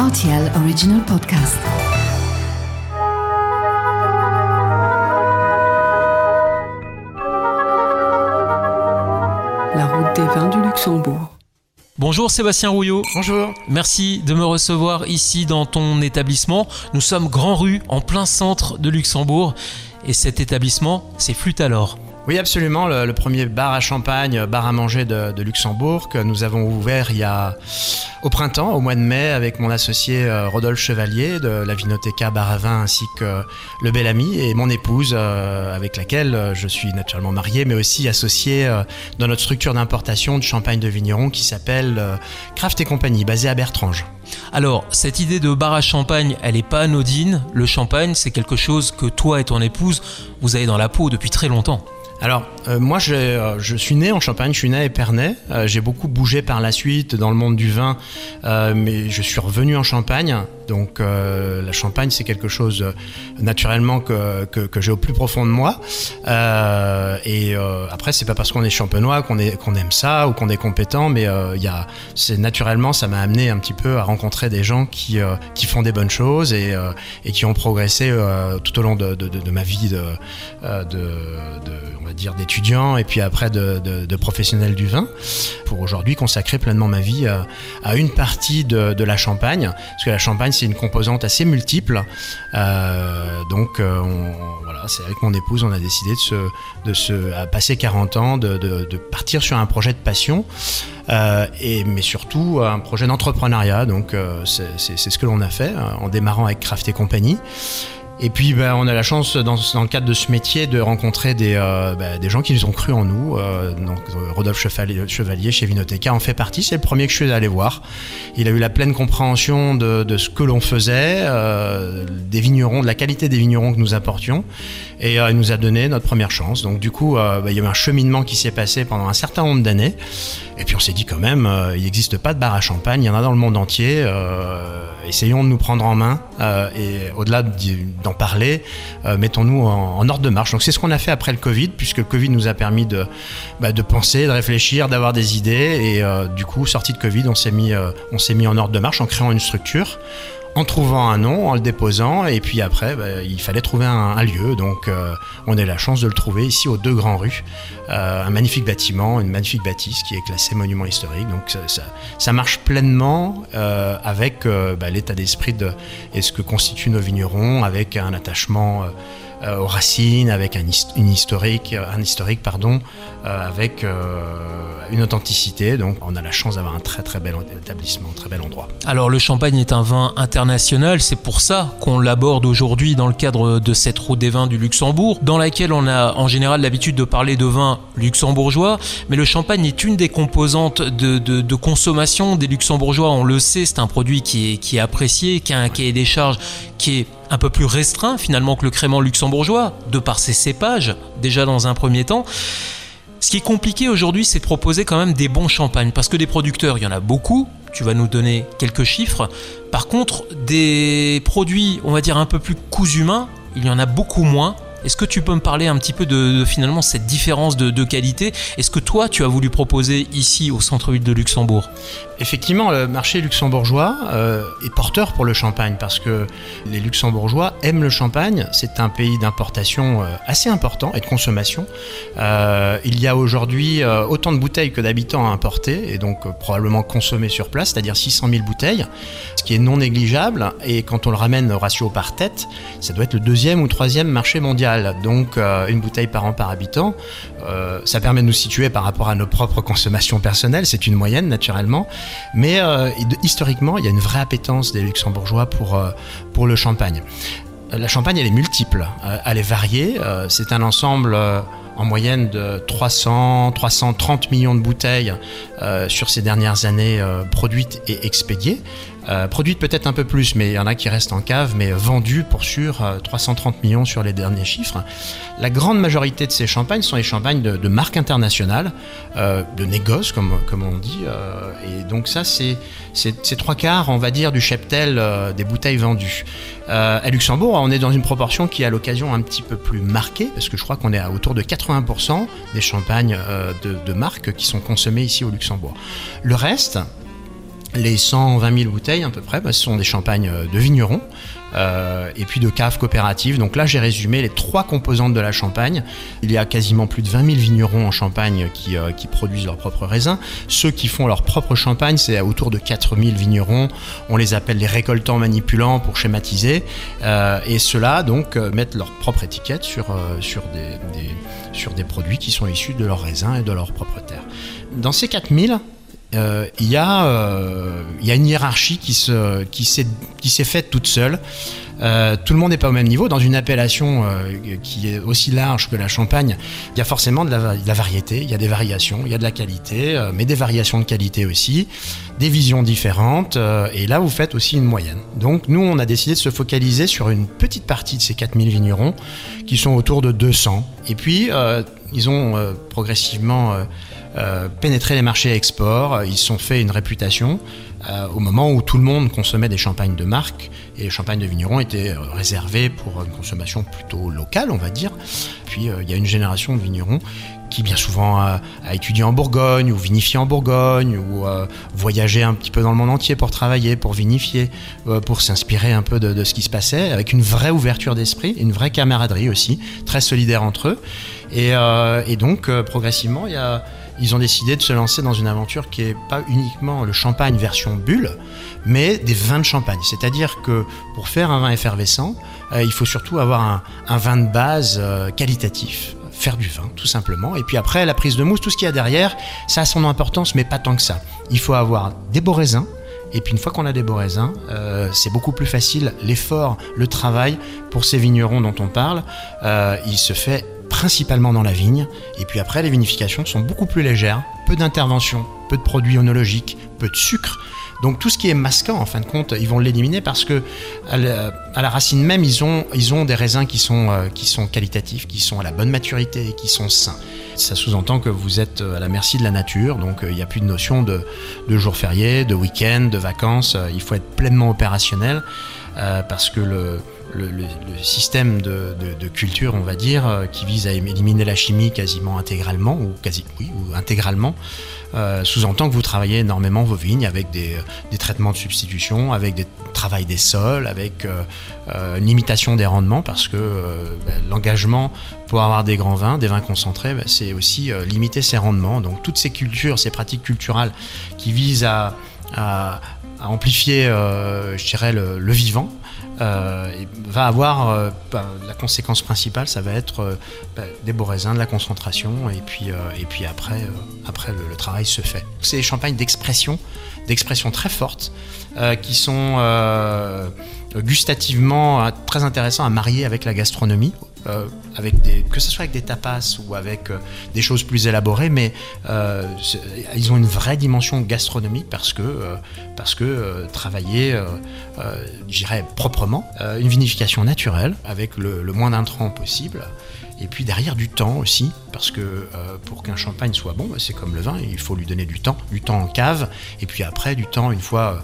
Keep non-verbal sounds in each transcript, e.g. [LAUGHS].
RTL Original Podcast. La route des vins du Luxembourg. Bonjour Sébastien Rouillot. Bonjour. Merci de me recevoir ici dans ton établissement. Nous sommes Grand Rue, en plein centre de Luxembourg. Et cet établissement, c'est Flûte alors. Oui, absolument. Le, premier bar à champagne, bar à manger de, Luxembourg, que nous avons ouvert il y a au printemps, au mois de mai, avec mon associé euh, Rodolphe Chevalier de la Vinoteca Bar à Vin, ainsi que le bel ami et mon épouse, euh, avec laquelle euh, je suis naturellement marié, mais aussi associé euh, dans notre structure d'importation de champagne de vigneron qui s'appelle euh, Craft et Compagnie, basée à Bertrange. Alors, cette idée de bar à champagne, elle n'est pas anodine. Le champagne, c'est quelque chose que toi et ton épouse, vous avez dans la peau depuis très longtemps. Alors, euh, moi, euh, je suis né en Champagne, je suis né à Épernay. Euh, j'ai beaucoup bougé par la suite dans le monde du vin, mais je suis revenu en Champagne. Donc, la Champagne, c'est quelque chose naturellement que, que, j'ai au plus profond de moi. Et après, c'est pas parce qu'on est champenois qu'on, aime ça ou qu'on est compétent, mais c'est naturellement, ça m'a amené un petit peu à rencontrer des gens qui, qui font des bonnes choses et, qui ont progressé tout au long de, ma vie dire d'étudiant et puis après de, de, professionnel du vin pour aujourd'hui consacrer pleinement ma vie à, à une partie de, la Champagne. Parce que la Champagne c'est une composante assez multiple. Euh, donc euh, voilà c'est avec mon épouse on a décidé de se, de se à passer 40 ans de, de, partir sur un projet de passion. Euh, et, mais surtout un projet d'entrepreneuriat. Donc euh, c'est ce que l'on a fait euh, en démarrant avec Craft et compagnie et puis ben, on a la chance dans, le cadre de ce métier de rencontrer des, euh, ben, gens qui nous ont cru en nous. Euh, donc Rodolphe Chevalier, Chevalier chez Vinoteca en fait partie. C'est le premier que je suis allé voir. Il a eu la pleine compréhension de, ce que l'on faisait, euh, des vignerons, de la qualité des vignerons que nous apportions. Et euh, il nous a donné notre première chance. Donc du coup, ben, il y a eu un cheminement qui s'est passé pendant un certain nombre d'années. Et puis on s'est dit quand même, euh, il n'existe pas de bar à champagne, il y en a dans le monde entier. Euh, essayons de nous prendre en main euh, et au-delà d'en parler, mettons-nous en, ordre de marche. Donc c'est ce qu'on a fait après le Covid, puisque le Covid nous a permis de, bah, de penser, de réfléchir, d'avoir des idées. Et du coup, sorti de Covid, on s'est mis en ordre de marche en créant une structure en trouvant un nom, en le déposant, et puis après, bah, il fallait trouver un, lieu. Donc, euh, on a eu la chance de le trouver ici aux Deux Grands Rues, euh, un magnifique bâtiment, une magnifique bâtisse qui est classée monument historique. Donc, ça, marche pleinement euh, avec bah, l'état d'esprit de, et ce que constituent nos vignerons, avec un attachement aux racines, avec un, une historique, un historique, pardon, euh, avec euh, une authenticité. Donc, on a la chance d'avoir un très très bel établissement, un très bel endroit. Alors, le champagne est un vin international. C'est pour ça qu'on l'aborde aujourd'hui dans le cadre de cette route des vins du Luxembourg, dans laquelle on a en général l'habitude de parler de vins luxembourgeois. Mais le champagne est une des composantes de consommation des luxembourgeois. On le sait, c'est un produit qui est, qui est apprécié, qui a un cahier des charges qui est un peu plus restreint finalement que le crément luxembourgeois, de par ses cépages, déjà dans un premier temps. Ce qui est compliqué aujourd'hui, c'est de proposer quand même des bons champagnes, parce que des producteurs, il y en a beaucoup, tu vas nous donner quelques chiffres. Par contre, des produits, on va dire, un peu plus cousus humains, il y en a beaucoup moins. Est-ce que tu peux me parler un petit peu de, finalement cette différence de, qualité? Est-ce que toi, tu as voulu proposer ici au centre-ville de Luxembourg? Effectivement, le marché luxembourgeois euh, est porteur pour le champagne parce que les luxembourgeois aiment le champagne. C'est un pays d'importation euh, assez important et de consommation. Euh, il y a aujourd'hui autant de bouteilles que d'habitants à importer et donc probablement consommer sur place, c'est-à-dire 600 000 bouteilles, ce qui est non négligeable. Et quand on le ramène au ratio par tête, ça doit être le deuxième ou troisième marché mondial. Donc euh, une bouteille par an par habitant, ça permet de nous situer par rapport à nos propres consommations personnelles. C'est une moyenne naturellement. Mais euh, historiquement, il y a une vraie appétence des luxembourgeois pour, euh, pour le champagne. La champagne, elle est multiple, euh, elle est variée. c'est un ensemble en moyenne de 300, 330 millions de bouteilles euh, sur ces dernières années euh, produites et expédiées. Euh, produites peut-être un peu plus, mais il y en a qui restent en cave, mais vendues pour sûr, 330 millions sur les derniers chiffres. La grande majorité de ces champagnes sont des champagnes de, de marque internationale, de négoce, comme, on dit. et donc ça, c'est trois quarts, on va dire, du cheptel des bouteilles vendues. à Luxembourg, on est dans une proportion qui est à l'occasion un petit peu plus marquée, parce que je crois qu'on est à autour de 80% des champagnes de, de marque qui sont consommés ici au Luxembourg. Le reste, Les 120 000 bouteilles à peu près, bah, ce sont des champagnes euh, de vignerons euh, et puis de caves coopératives. Donc là, j'ai résumé les trois composantes de la Champagne. Il y a quasiment plus de 20 000 vignerons en Champagne qui, euh, qui produisent leurs propres raisins. Ceux qui font leur propre champagne, c'est autour de 4 000 vignerons. On les appelle les récoltants manipulants pour schématiser. Et ceux-là, donc, mettent leur propre étiquette sur, des- sur des produits qui sont issus de leurs raisins et de leur propre terre. Dans ces 4 000, euh, il y, a, euh, il y a une hiérarchie qui s'est faite toute seule. Euh, tout le monde n'est pas au même niveau. Dans une appellation euh, qui est aussi large que la Champagne, il y a forcément de la, variété, il y a des variations, il y a de la qualité, euh, mais des variations de qualité aussi, des visions différentes. et là, vous faites aussi une moyenne. Donc, nous, on a décidé de se focaliser sur une petite partie de ces 4000 vignerons qui sont autour de 200. Et puis, ils ont progressivement pénétré les marchés export, ils se sont fait une réputation euh, au moment où tout le monde consommait des champagnes de marque et les champagnes de vignerons étaient euh, réservés pour une consommation plutôt locale, on va dire. Puis euh, il y a une génération de vignerons qui bien souvent a, étudié en Bourgogne ou vinifié en Bourgogne ou voyagé un petit peu dans le monde entier pour travailler, pour vinifier, pour s'inspirer un peu de, ce qui se passait, avec une vraie ouverture d'esprit, une vraie camaraderie aussi, très solidaire entre eux. Et, donc progressivement, il y a, ils ont décidé de se lancer dans une aventure qui est pas uniquement le champagne version bulle, mais des vins de champagne. C'est-à-dire que pour faire un vin effervescent, euh, il faut surtout avoir un, vin de base euh, qualitatif faire du vin, tout simplement. Et puis après, la prise de mousse, tout ce qu'il y a derrière, ça a son importance, mais pas tant que ça. Il faut avoir des beaux raisins. Et puis une fois qu'on a des beaux raisins, euh, c'est beaucoup plus facile. L'effort, le travail pour ces vignerons dont on parle, il se fait principalement dans la vigne. Et puis après, les vinifications sont beaucoup plus légères, peu d'intervention, peu de produits onologiques, peu de sucre. Donc tout ce qui est masquant, en fin de compte, ils vont l'éliminer parce que à la, racine même, ils ont, ils ont des raisins qui sont, euh, qui sont qualitatifs, qui sont à la bonne maturité et qui sont sains. Ça sous-entend que vous êtes à la merci de la nature, donc euh, il n'y a plus de notion de, de jours fériés, de week-end, de vacances. Euh, Il faut être pleinement opérationnel euh, parce que le, système de, culture, on va dire, euh, qui vise à éliminer la chimie quasiment intégralement, ou quasi, oui, ou intégralement, euh, sous-entend que vous travaillez énormément vos vignes avec des, traitements de substitution, avec des travail des sols, avec une limitation des rendements, parce que ben, l'engagement pour avoir des grands vins, des vins concentrés, ben, c'est aussi limiter ses rendements. Donc toutes ces cultures, ces pratiques culturelles qui visent à, à- amplifier, euh, je dirais, le, vivant, euh, va avoir euh, bah, la conséquence principale, ça va être bah, des beaux raisins, de la concentration, et puis, et puis après, après le, le travail se fait. C'est des champagnes d'expression, d'expression très forte, qui sont gustativement très intéressants à marier avec la gastronomie. Que ce soit avec des tapas ou avec euh, des choses plus élaborées, mais euh, ils ont une vraie dimension gastronomique parce que, euh, parce que travailler, je dirais proprement, une vinification naturelle avec le, moins d'intrants possible. Et puis derrière du temps aussi, parce que pour qu'un champagne soit bon, c'est comme le vin, il faut lui donner du temps, du temps en cave, et puis après du temps une fois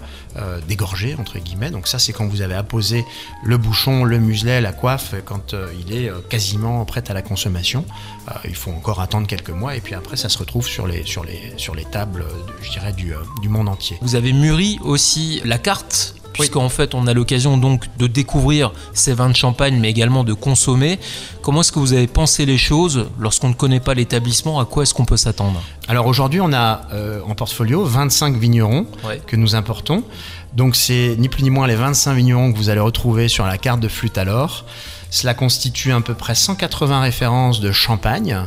dégorgé entre guillemets. Donc ça c'est quand vous avez apposé le bouchon, le muselet, la coiffe, quand il est euh, quasiment prêt à la consommation. Euh, il faut encore attendre quelques mois, et puis après ça se retrouve sur les sur les sur les tables, je dirais du, euh, du monde entier. Vous avez mûri aussi la carte puisqu'en fait on a l'occasion donc de découvrir ces vins de champagne mais également de consommer. Comment est-ce que vous avez pensé les choses lorsqu'on ne connaît pas l'établissement? À quoi est-ce qu'on peut s'attendre? Alors aujourd'hui, on a euh, en portfolio 25 vignerons Ouais. que nous importons. Donc c'est ni plus ni moins les 25 vignerons que vous allez retrouver sur la carte de flûte alors. Cela constitue à peu près 180 références de champagne,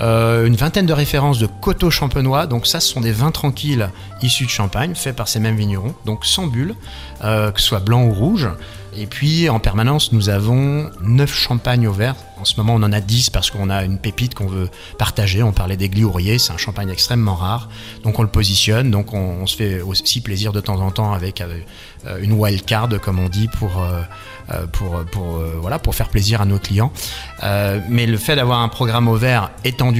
euh, une vingtaine de références de coteaux champenois. Donc ça, ce sont des vins tranquilles issus de champagne, faits par ces mêmes vignerons, donc sans bulles, euh, que ce soit blanc ou rouge. Et puis en permanence, nous avons 9 champagnes au verre. En ce moment, on en a 10 parce qu'on a une pépite qu'on veut partager. On parlait des gliouriers, c'est un champagne extrêmement rare. Donc on le positionne, donc on, se fait aussi plaisir de temps en temps avec, euh, une wild card, comme on dit, pour, pour, pour, voilà, pour faire plaisir à nos clients. Mais le fait d'avoir un programme au verre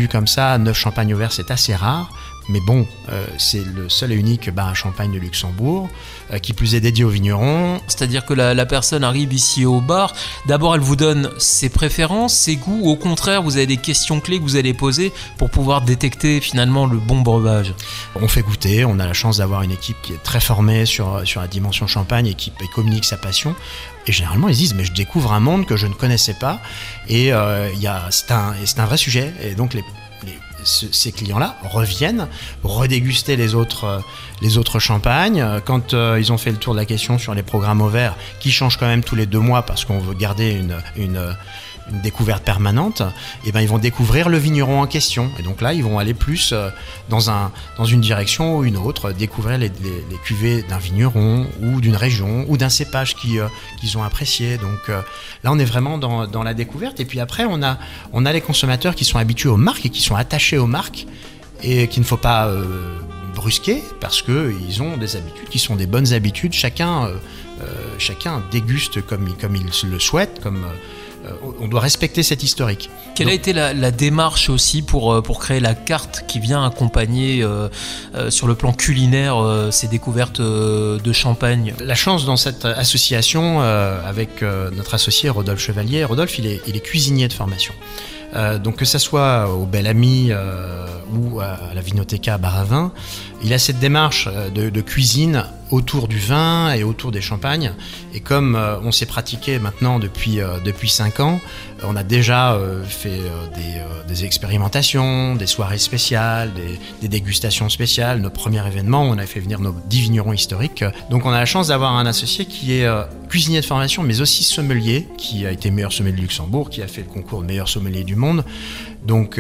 comme ça, 9 champagnes au verre, c'est assez rare Mais bon, euh, c'est le seul et unique bar à champagne de Luxembourg, euh, qui plus est dédié aux vignerons. C'est-à-dire que la, la personne arrive ici au bar, d'abord elle vous donne ses préférences, ses goûts, au contraire vous avez des questions clés que vous allez poser pour pouvoir détecter finalement le bon breuvage. On fait goûter, on a la chance d'avoir une équipe qui est très formée sur, sur la dimension champagne et qui et communique sa passion. Et généralement, ils se disent, mais je découvre un monde que je ne connaissais pas. Et euh, il y a- c'est un, et c'est un vrai sujet. Et donc, les- ce- ces clients-là reviennent redéguster les autres, euh, les autres champagnes. Euh, Quand euh, ils ont fait le tour de la question sur les programmes au vert, qui changent quand même tous les deux mois parce qu'on veut garder une, une découverte permanente, et ben ils vont découvrir le vigneron en question. Et donc là, ils vont aller plus euh, dans, un, dans une direction ou une autre, découvrir les, les- cuvées d'un vigneron ou d'une région ou d'un cépage euh, qu'ils ont apprécié. Donc euh, là, on est vraiment dans, dans la découverte. Et puis après, on a, on a les consommateurs qui sont habitués aux marques et qui sont attachés aux marques et qu'il ne faut pas brusquer parce qu'ils ont des habitudes qui sont des bonnes habitudes. Chacun, chacun déguste comme, il- comme il le souhaite, comme on doit respecter cet historique. Quelle a été la, la démarche aussi pour, euh, pour créer la carte qui vient accompagner euh, euh, sur le plan culinaire euh, ces découvertes euh, de champagne? La chance dans cette association euh, avec euh, notre associé Rodolphe Chevalier, Rodolphe il est, il est cuisinier de formation. Euh, donc que ça soit au Bel Ami euh, ou à la Vinoteca à Baravin, il a cette démarche euh, de, cuisine autour du vin et autour des champagnes. Et comme euh, on s'est pratiqué maintenant depuis euh, depuis cinq ans, on a déjà fait des, expérimentations, des soirées spéciales, des, dégustations spéciales. Notre premier événement, on a fait venir nos 10 vignerons historiques. Donc on a la chance d'avoir un associé qui est cuisinier de formation, mais aussi sommelier, qui a été meilleur sommelier de Luxembourg, qui a fait le concours de meilleur sommelier du monde. Donc,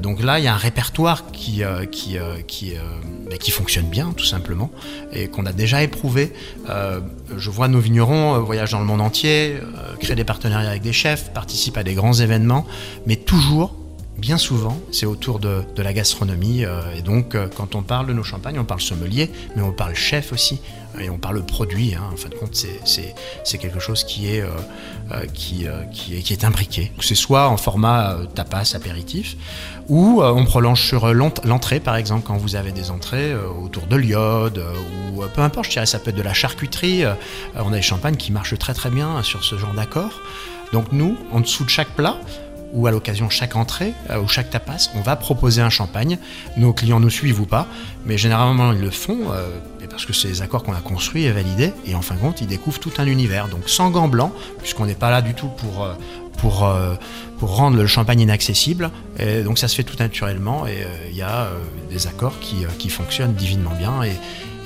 donc là, il y a un répertoire qui, qui, qui, bah, qui fonctionne bien, tout simplement, et qu'on a déjà éprouvé. Euh, je vois nos vignerons euh, voyagent dans le monde entier, euh, créent des partenariats avec des chefs, participent à des grands événements, mais toujours, bien souvent, c'est autour de, de la gastronomie. euh, et donc, euh, quand on parle de nos champagnes, on parle sommelier, mais on parle chef aussi, et on parle produit. Hein, en fin de compte, c'est- quelque chose qui est, euh, euh, qui, euh, qui, est, qui est imbriqué. C'est soit en format euh, tapas, apéritif, ou euh, on prolonge sur euh, l'ent- l'entrée, par exemple, quand vous avez des entrées euh, autour de l'iode, euh, ou euh, peu importe, je dirais, ça peut être de la charcuterie. euh, on a des champagnes qui marchent très très bien sur ce genre d'accord. Donc nous, en dessous de chaque plat, ou à l'occasion chaque entrée euh, ou chaque tapas, on va proposer un champagne. Nos clients nous suivent ou pas, mais généralement ils le font euh, parce que c'est des accords qu'on a construits et validés. Et en fin de compte, ils découvrent tout un univers. Donc sans gants blancs, puisqu'on n'est pas là du tout pour euh, pour pour rendre le champagne inaccessible. Et donc ça se fait tout naturellement et il y a des accords qui, qui fonctionnent divinement bien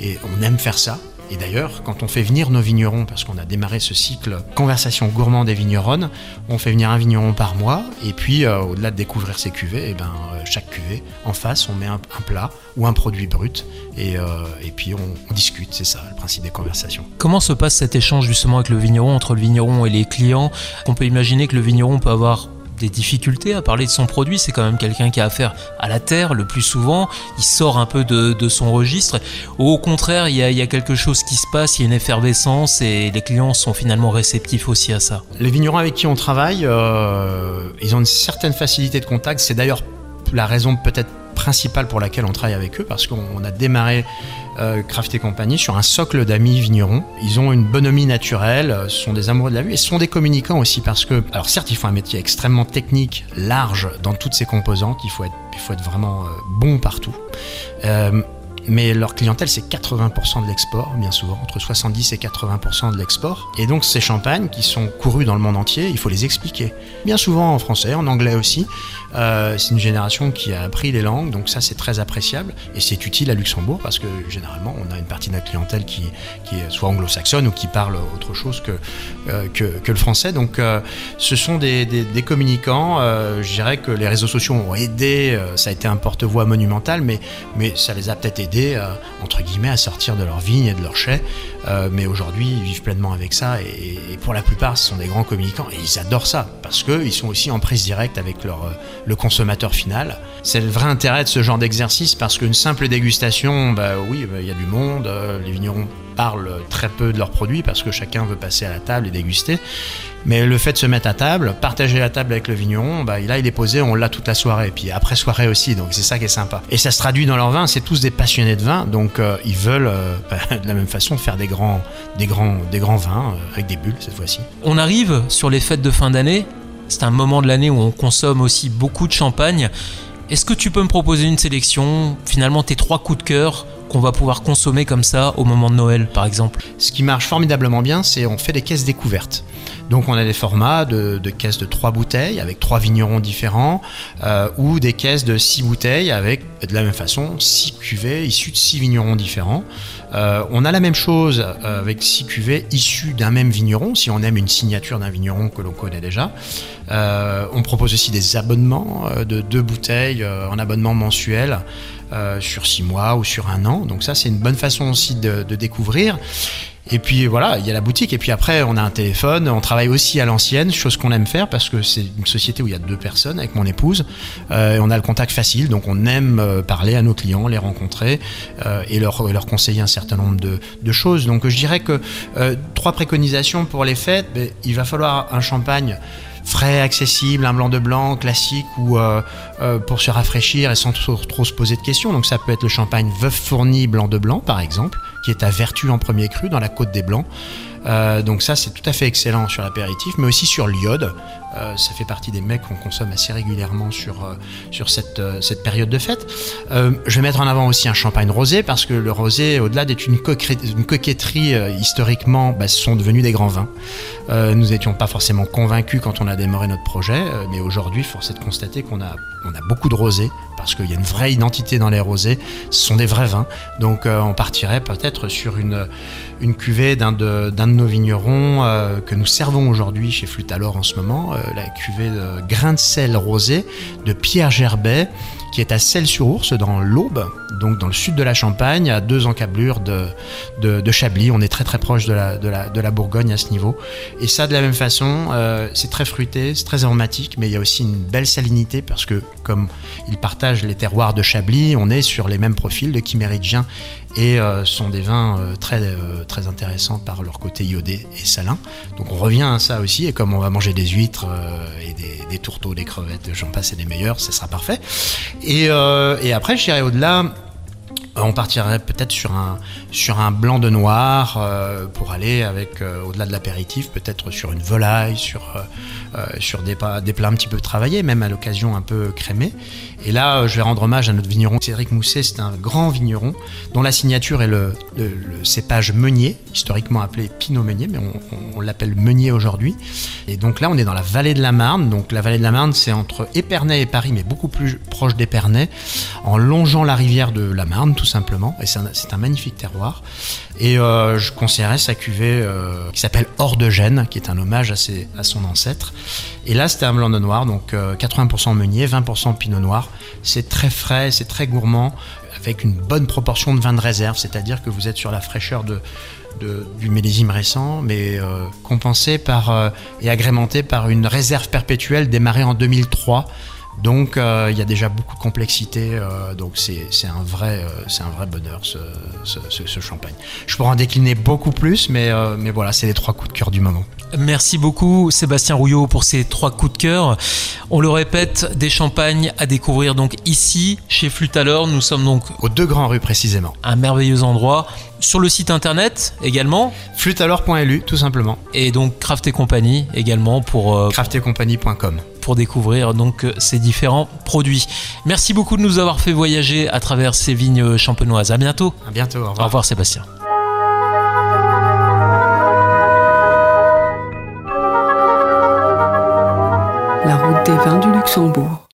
et on aime faire ça. Et d'ailleurs, quand on fait venir nos vignerons, parce qu'on a démarré ce cycle conversation gourmand des vigneronnes, on fait venir un vigneron par mois, et puis euh, au-delà de découvrir ses cuvées, et ben, euh, chaque cuvée, en face, on met un, plat ou un produit brut, et, euh, puis on discute, c'est ça le principe des conversations. Comment se passe cet échange justement avec le vigneron, entre le vigneron et les clients? On peut imaginer que le vigneron peut avoir des difficultés à parler de son produit, c'est quand même quelqu'un qui a affaire à la terre le plus souvent, il sort un peu de, de son registre, au contraire il y, a, il y a quelque chose qui se passe, il y a une effervescence et les clients sont finalement réceptifs aussi à ça. Les vignerons avec qui on travaille, euh, ils ont une certaine facilité de contact. C'est d'ailleurs la raison peut-être principale pour laquelle on travaille avec eux, parce qu'on on a démarré euh, Craft et compagnie sur un socle d'amis vignerons. Ils ont une bonhomie naturelle, euh, ce sont des amoureux de la vue et ce sont des communicants aussi parce que, alors certes, il faut un métier extrêmement technique, large dans toutes ses composantes, il faut être, il faut être vraiment euh, bon partout. Euh, mais leur clientèle, c'est 80% de l'export, bien souvent, entre 70 et 80% de l'export. Et donc ces champagnes qui sont courus dans le monde entier, il faut les expliquer. Bien souvent en français, en anglais aussi. Euh, c'est une génération qui a appris les langues, donc ça c'est très appréciable. Et c'est utile à Luxembourg parce que généralement on a une partie de notre clientèle qui, qui est soit anglo-saxonne ou qui parle autre chose que, euh, que, le français. Donc euh, ce sont des, des, des communicants. Je dirais que les réseaux sociaux ont aidé, ça a été un porte-voix monumental, mais, mais ça les a peut-être aidés, euh, entre guillemets, à sortir de leur vigne et de leur chai. Euh, mais aujourd'hui, ils vivent pleinement avec ça et, pour la plupart, ce sont des grands communicants et ils adorent ça parce qu'ils sont aussi en prise directe avec leur, euh, le consommateur final. C'est le vrai intérêt de ce genre d'exercice parce qu'une simple dégustation, bah oui, il bah, y a du monde, les vignerons parlent très peu de leurs produits parce que chacun veut passer à la table et déguster. Mais le fait de se mettre à table, partager la table avec le vigneron, bah, là il est posé, on l'a toute la soirée, et puis après soirée aussi, donc c'est ça qui est sympa. Et ça se traduit dans leur vin, c'est tous des passionnés de vin, donc euh, ils veulent euh, [LAUGHS] bah, de la même façon faire des grands, des grands, des grands vins euh, avec des bulles cette fois-ci. On arrive sur les fêtes de fin d'année, c'est un moment de l'année où on consomme aussi beaucoup de champagne. Est-ce que tu peux me proposer une sélection, finalement tes trois coups de cœur qu'on va pouvoir consommer comme ça au moment de Noël par exemple? Ce qui marche formidablement bien, c'est on fait des caisses découvertes. Donc on a des formats de, caisses de 3 bouteilles avec trois vignerons différents euh, ou des caisses de 6 bouteilles avec de la même façon 6 cuvées issues de 6 vignerons différents. Euh, on a la même chose euh, avec 6 cuvées issues d'un même vigneron si on aime une signature d'un vigneron que l'on connaît déjà. on propose aussi des abonnements de deux bouteilles en abonnement mensuel. sur 6 mois ou sur un an. Donc ça, c'est une bonne façon aussi de découvrir. Et puis voilà, il y a la boutique. Et puis après, on a un téléphone. On travaille aussi à l'ancienne, chose qu'on aime faire parce que c'est une société où il y a deux personnes avec mon épouse. Euh, on a le contact facile, donc on aime euh, parler à nos clients, les rencontrer euh, et leur, leur conseiller un certain nombre de, de choses. Donc je dirais que euh, trois préconisations pour les fêtes. Ben, il va falloir un champagne frais, accessible, un blanc de blanc classique ou euh, euh, pour se rafraîchir et sans trop, se poser de questions. Donc ça peut être le champagne Veuve Fourni blanc de blanc par exemple, qui est à vertu en premier cru dans la côte des blancs. Euh, donc ça c'est tout à fait excellent sur l'apéritif, mais aussi sur l'iode. Ça fait partie des mecs qu'on consomme assez régulièrement sur, sur cette, cette période de fête. je vais mettre en avant aussi un champagne rosé parce que le rosé, au-delà d'être une, une, coquetterie historiquement, bah, sont devenus des grands vins. Nous n'étions pas forcément convaincus quand on a démarré notre projet, mais aujourd'hui, force est de constater qu'on a, on a beaucoup de rosés parce qu'il y a une vraie identité dans les rosés. Ce sont des vrais vins. Donc on partirait peut-être sur une, une cuvée d'un de, de, nos vignerons que nous servons aujourd'hui chez Flutalor en ce moment la cuvée de grain de sel rosé de Pierre Gerbet, qui est à Celles-sur-Ours, dans l'Aube, donc dans le sud de la Champagne, à deux encablures de, Chablis. On est très très proche de la, Bourgogne à ce niveau. Et ça, de la même façon, euh, c'est très fruité, c'est très aromatique, mais il y a aussi une belle salinité parce que, comme ils partagent les terroirs de Chablis, on est sur les mêmes profils de Chiméridien et euh, sont des vins euh, très, euh, très intéressants par leur côté iodé et salin. Donc on revient à ça aussi, et comme on va manger des huîtres et des, tourteaux, des crevettes, j'en passe et des meilleurs, ça sera parfait. Et, et après, je dirais au-delà, on partirait peut-être sur un, sur un blanc de noir pour aller avec, au-delà de l'apéritif, peut-être sur une volaille, sur, sur des, des, plats un petit peu travaillés, même à l'occasion un peu crémés. Et là, je vais rendre hommage à notre vigneron Cédric Mousset, c'est un grand vigneron dont la signature est le, cépage meunier, historiquement appelé Pinot Meunier, mais on, l'appelle Meunier aujourd'hui. Et donc là, on est dans la vallée de la Marne. Donc la vallée de la Marne, c'est entre Épernay et Paris, mais beaucoup plus proche d'Épernay, en longeant la rivière de la Marne, tout simplement. Et c'est un, magnifique terroir. Et euh, je conseillerais sa cuvée euh, qui s'appelle Hors de Gênes, qui est un hommage à, son ancêtre. Et là, c'était un blanc de noir, donc 80% euh, meunier, 20% pinot noir. C'est très frais, c'est très gourmand, avec une bonne proportion de vin de réserve, c'est-à-dire que vous êtes sur la fraîcheur du millésime récent, mais euh, compensé par euh, et agrémenté par une réserve perpétuelle démarrée en 2003 donc euh, il y a déjà beaucoup de complexité, euh, donc c'est un, vrai, euh, un vrai bonheur ce, ce, ce, champagne. Je pourrais en décliner beaucoup plus, mais, mais voilà, c'est les trois coups de cœur du moment. Merci beaucoup Sébastien Rouillot pour ces trois coups de cœur. On le répète, des champagnes à découvrir donc ici, chez Flutalor. Nous sommes donc aux deux grands rues précisément. Un merveilleux endroit. Sur le site internet également. Flutalor.lu tout simplement. Et donc Craft et compagnie également pour... Euh, Craftetcompagnie.com pour découvrir donc ces différents produits. Merci beaucoup de nous avoir fait voyager à travers ces vignes champenoises. À bientôt. À bientôt. Au revoir, au revoir Sébastien. La route des vins du Luxembourg.